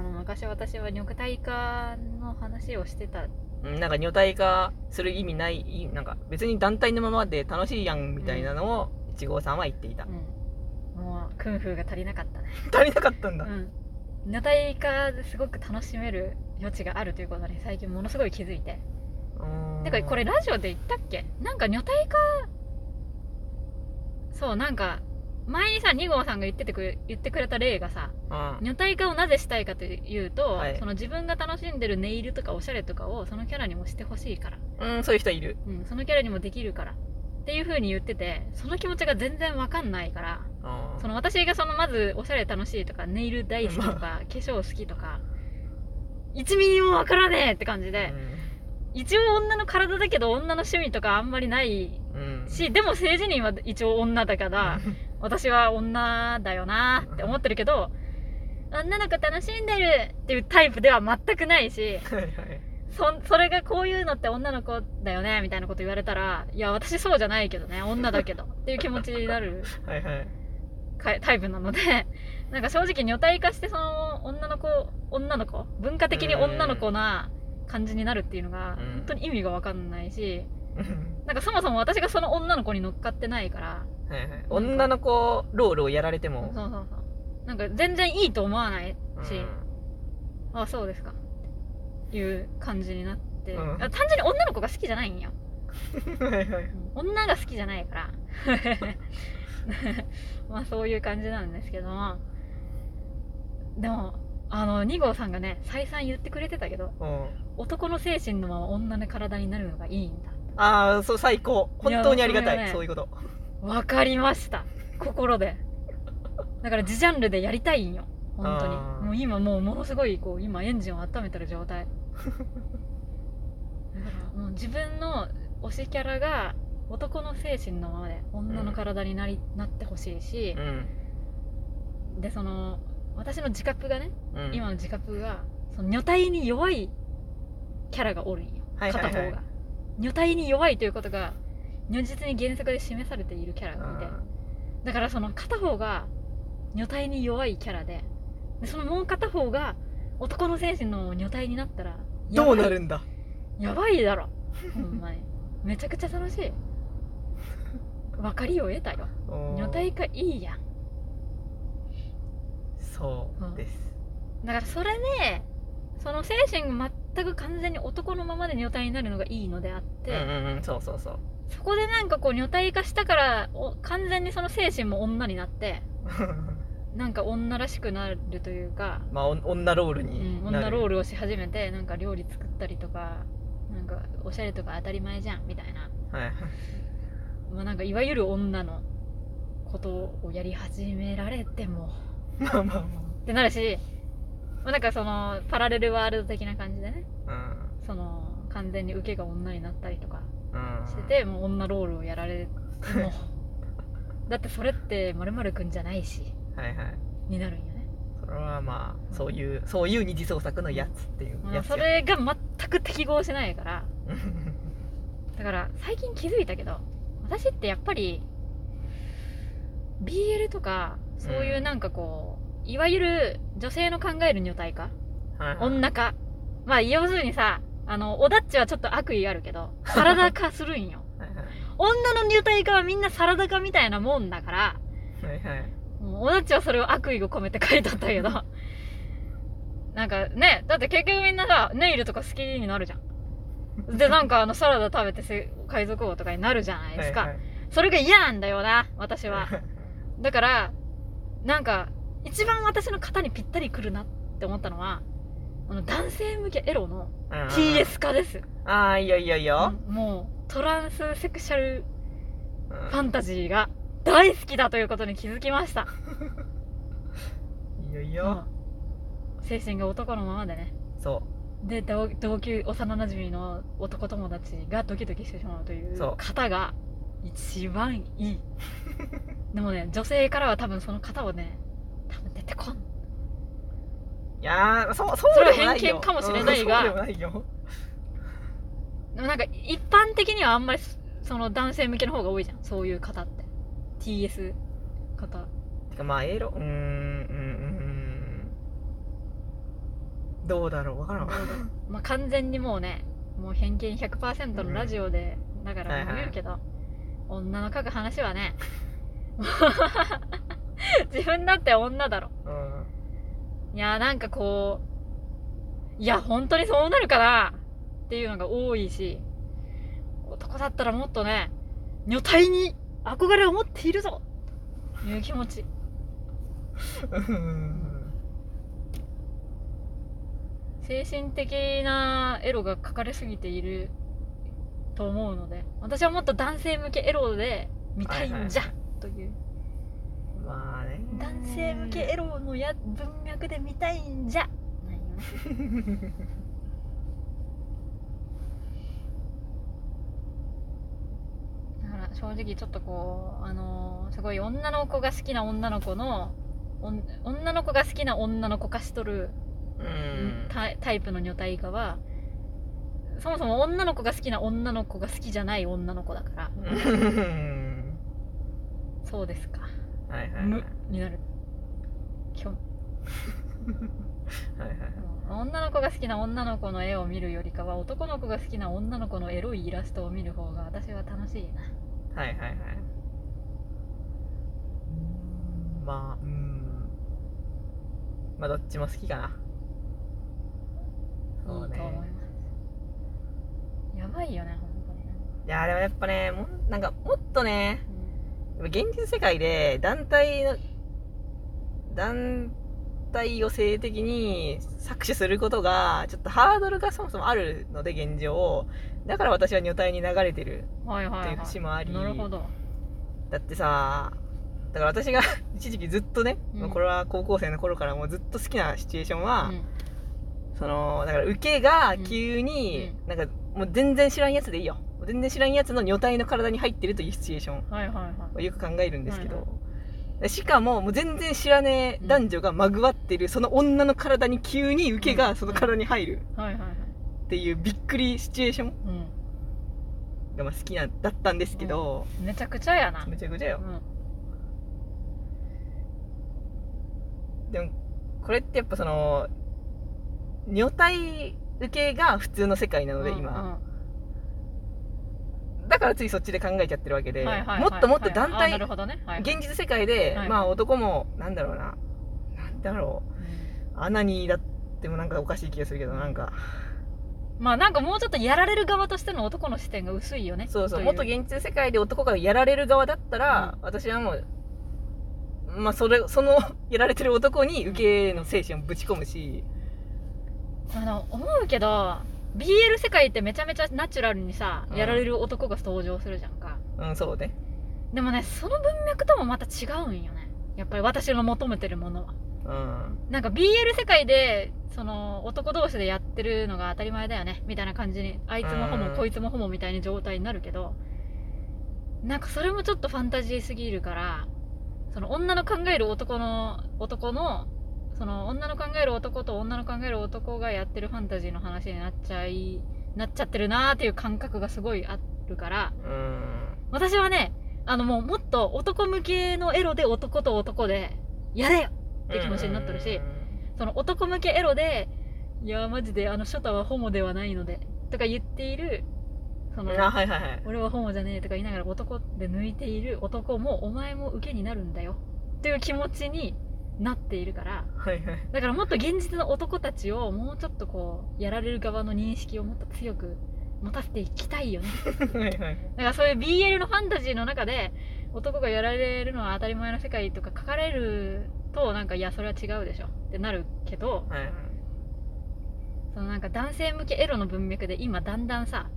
あの昔私は女体化の話をしてた。うんなんか女体化する意味ないいなんか別に団体のままで楽しいやんみたいなのを1号さんは言っていた、うん。もうクンフーが足りなかったね。足りなかったんだ、うん。女体化ですごく楽しめる余地があるということに最近ものすごい気づいて。うーん。てかこれラジオで言ったっけ？なんか女体化そうなんか前にさ2号さんが言っててくれ言ってくれた例がさうん。女体化をなぜしたいかというと、はい。その自分が楽しんでるネイルとかおしゃれとかをそのキャラにもしてほしいから、うんそういう人いる。うん、そのキャラにもできるから。っていう風に言っててその気持ちが全然わかんないからうん。その私がそのまずおしゃれ楽しいとかネイル大好きとか化粧好きとか1ミリもわからねえって感じで、一応女の体だけど女の趣味とかあんまりないうん、うん、しでも政治人は一応女だから私は女だよなって思ってるけど女の子楽しんでるっていうタイプでは全くないし はいはい。そそれがこういうのって女の子だよねみたいなこと言われたらいや私そうじゃないけどね女だけど っていう気持ちになるはいはい。かタイプなので なんか正直女体化してその女の子女の子文化的に女の子な感じになるっていうのがうん。本当に意味が分かんないしうん。なんかそもそも私がその女の子に乗っかってないからはいはい。女の子ロールをやられても。そうそうそう。なんか全然いいと思わないし、うん。あそうですか。っていう感じになって、うん。あ単純に女の子が好きじゃないんよ。はいはい。女が好きじゃないから。まあそういう感じなんですけど。もでもあの2号さんがね再三言ってくれてたけどうん。男の精神のまま女の体になるのがいいんだああそう最高。本当にありがたい。ねそういうことわかりました。心で。だから自ジャンルでやりたいんよ。本当に。あー。もう今もうものすごいこう今エンジンを温めてる状態。だからもう自分の推しキャラが男の精神のままで女の体になり、なってほしいしう、ん。でその私の自覚がね、うん。今の自覚がその女体に弱いキャラがおるんよ、はいはいはい。片方が。女体に弱いということが如実に原作で示されているキャラがいて、だからその片方が女体に弱いキャラででそのもう片方が男の精神の女体になったらどうなるんだ？やばい。だろ。ほんまに。めちゃくちゃ楽しい。分かりを得たよ。女体化いいやん。そうです。だからそれでその精神が全く完全に男のままで女体になるのがいいのであって、うんうんうん。そうそうそうそこでなんかこう女体化したからお完全にその精神も女になって なんか女らしくなるというか、まあお女ロールうん、になる、女ロールをし始めてなんか料理作ったりとかなんかおしゃれとか当たり前じゃんみたいな、はいまあ、なんかいわゆる女のことをやり始められても。まあまあってなるし、まあ、なんかそのパラレルワールド的な感じでね。まその完全に受けが女になったりとか。あうんしてて、もう女ロールをやられても だってそれってまるくんじゃないし。はいはい。になるんよね、それはまあそういうそういう二次創作のやつっていうまあ、や。つそれが全く適合しないから。だから最近気づいたけど私ってやっぱり BL とかそういうなんかこう、いわゆる女性の考える女体化？はいはい。女化？まあ要するにさあのオダッチはちょっと悪意あるけどサラダ化するんよ。はいはい。女の女体化はみんなサラダ化みたいなもんだからはいはい。もうオダッチはそれを悪意を込めて書いとったけど。なんかねだって結局みんなさネイルとか好きになるじゃん。でなんかあのサラダ食べてせ海賊王とかになるじゃないですか、はいはい。それが嫌なんだよな私は。だからなんか一番私の型にぴったりくるなって思ったのはあの男性向けエロのうん TS 化です。ああいいよいいよいいよ、うんもうトランスセクシャルうん。ファンタジーが大好きだということに気づきました。いいよいいうん。よ、精神が男のままでね。そで同同級幼なじみの男友達がドキドキしてしまうというそう。方が一番いい。でもね女性からは多分その方をね多分出てこんういやーそうそうそれは偏見かもしれないが。うんそうでもないよ。でもなんか一般的にはあんまりその男性向けの方が多いじゃん。そういう方って。TS 方。てかまあエロうーんうんうん。どうだろう。わからん。わまあ完全にもうねもう偏見100%のラジオで、だからはいはい。言うけど、女の書く話はね 自分だって女だろ。うんいやなんかこういや本当にそうなるかなっていうのが多いし男だったらもっとね女体に憧れを持っているぞという気持ち。うん精神的なエロが書かれすぎていると思うので私はもっと男性向けエロで見たいんじゃ、はいというまあね男性向けエロのや文脈で見たいんじゃ。だから正直ちょっとこうあのーすごい女の子が好きな女の子のおん女の子が好きな女の子化しとるうん。タイタイプの女体化はそもそも女の子が好きな女の子が好きじゃない女の子だから。うん。そうですか。はいはいはい。無になる。きょ はいはい女の子が好きな女の子の絵を見るよりかは男の子が好きな女の子のエロいイラストを見る方が私は楽しいな。はいはいはい。まあうん。まあどっちも好きかな。いそうね。いと思います。やばいよね本当にね。いやでもやっぱねもんなんかもっとねやっぱ現実世界で団体の団体を性的に搾取することがちょっとハードルがそもそもあるので現状だから私は女体に流れてる。うんはいはい。っていうはい節もあり。なるほど。だってさだから私が一時期ずっとね、うん。まあこれは高校生の頃からもうずっと好きなシチュエーションは、うん。そのだから受けが急に、なんかもう全然知らんやつでいいよ。全然知らんやつの女体の体に入ってるというシチュエーションはいはいはい。をよく考えるんですけど、はいしかももう全然知らねえ男女がまぐわってるその女の体に急に受けがその体に入る。っていうびっくりシチュエーションうん。がまあ好きなだったんですけど、めちゃくちゃやな。めちゃくちゃよ。うん。でもこれってやっぱその女体受けが普通の世界なので今、だからついそっちで考えちゃってるわけで、もっともっと団体現実世界で、はいまあ男もなんだろうななんだろう。アナニーだってもなんかおかしい気がするけどなんか。まあなんかもうちょっとやられる側としての男の視点が薄いよね。そうそう。もっと現実世界で男がやられる側だったら、私はもうまあそれその やられてる男に受けの精神をぶち込むし、あの思うけど BL 世界ってめちゃめちゃナチュラルにさ、うん。やられる男が登場するじゃんか。うんそうね。でもねその文脈ともまた違うんよね。やっぱり私の求めてるものは。うん。なんか BL 世界でその男同士でやってるのが当たり前だよね。みたいな感じにあいつもホモうん。こいつもホモみたいな状態になるけどなんかそれもちょっとファンタジーすぎるからその女の考える男の男のその女の考える男と女の考える男がやってるファンタジーの話になっちゃいなっちゃってるなーっていう感覚がすごいあるからうん私はねあのもうもっと男向けのエロで男と男でやれよって気持ちになってるし、その男向けエロで、いや、マジであのショタはホモではないので、とか言っている、その、あはいはいはい俺はホモじゃねえとか言いながら男で抜いている男も、お前も受けになるんだよ。っていう気持ちになっているから、はいはい。だからもっと現実の男たちをもうちょっとこう、やられる側の認識をもっと強く持たせていきたいよね。はいはい。だからそういう BL のファンタジーの中で男がやられるのは当たり前の世界とか書かれるとなんかいやそれは違うでしょってなるけどはいはい。そのなんか男性向けエロの文脈で今だんだんさ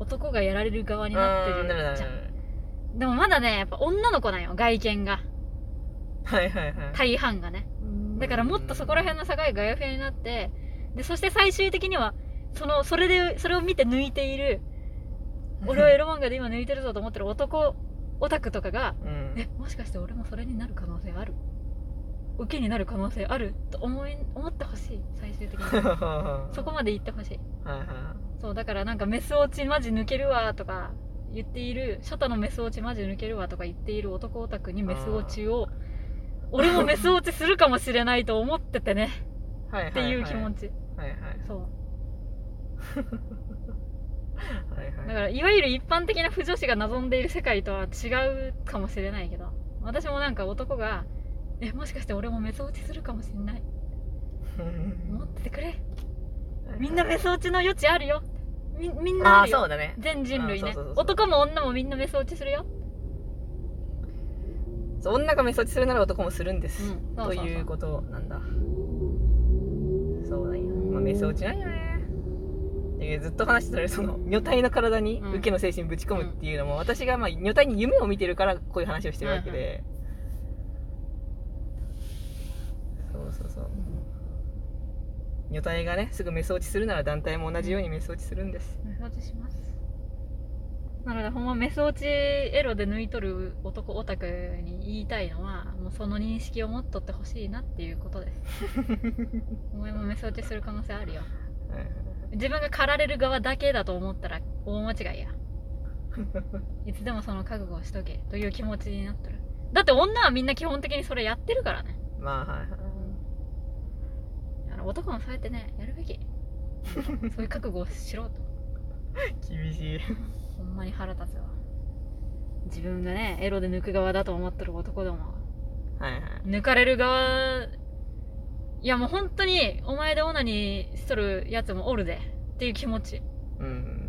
男がやられる側になってるじゃん。でもまだねやっぱ女の子なんよ外見がはいはいはい。大半がね。だからもっとそこら辺の境がガヤフェになってでそして最終的にはそのそれでそれを見て抜いている俺はエロ漫画で今抜いてるぞと思ってる男 オタクとかがうん。えもしかして俺もそれになる可能性ある？受けになる可能性ある？と思い思ってほしい最終的に。そこまで言ってほしい。そうだからなんかメス落ちマジ抜けるわとか言っているショタのメス落ちマジ抜けるわとか言っている男オタクにメス落ちを俺もメス落ちするかもしれないと思っててね。はいはいっていう気持ち。はいはい。そう。はいはい。だからいわゆる一般的な不女子が望んでいる世界とは違うかもしれないけど私もなんか男が「えもしかして俺もメソ落ちするかもしんない？思っててくれ。みんなメソ落ちの余地あるよ。みみんなあるよ。そうだね。全人類ね。あそうそうそうそう。男も女もみんなメソ落ちするよそう女がメソ落ちするなら男もするんです、うん。そうそうそう。ということなんだ。そうなんや、まあ、メソ落ちなんやね。ずっと話してたらその女体の体にうん。受けの精神ぶち込むっていうのも、私がまあ女体に夢を見てるからこういう話をしてるわけで、そうそうそう。女体がねすぐメソ落ちするなら団体も同じようにメソ落ちするんです、メソ落ちしますなのでほんまメソ落ちエロで抜いとる男オタクに言いたいのはもうその認識を持っとってほしいなっていうことです。お前もメソ落ちする可能性あるよ。はい自分が狩られる側だけだと思ったら大間違いや。いつでもその覚悟をしとけという気持ちになってる。だって女はみんな基本的にそれやってるからね。まあはいはい。あの男もそうやってねやるべき。そういう覚悟をしろと 厳しい。ほんまに腹立つわ。自分がねエロで抜く側だと思ってる男どもは。いはい。抜かれる側いやもう本当にお前でオナニーしとるやつもおるで。っていう気持ち。うん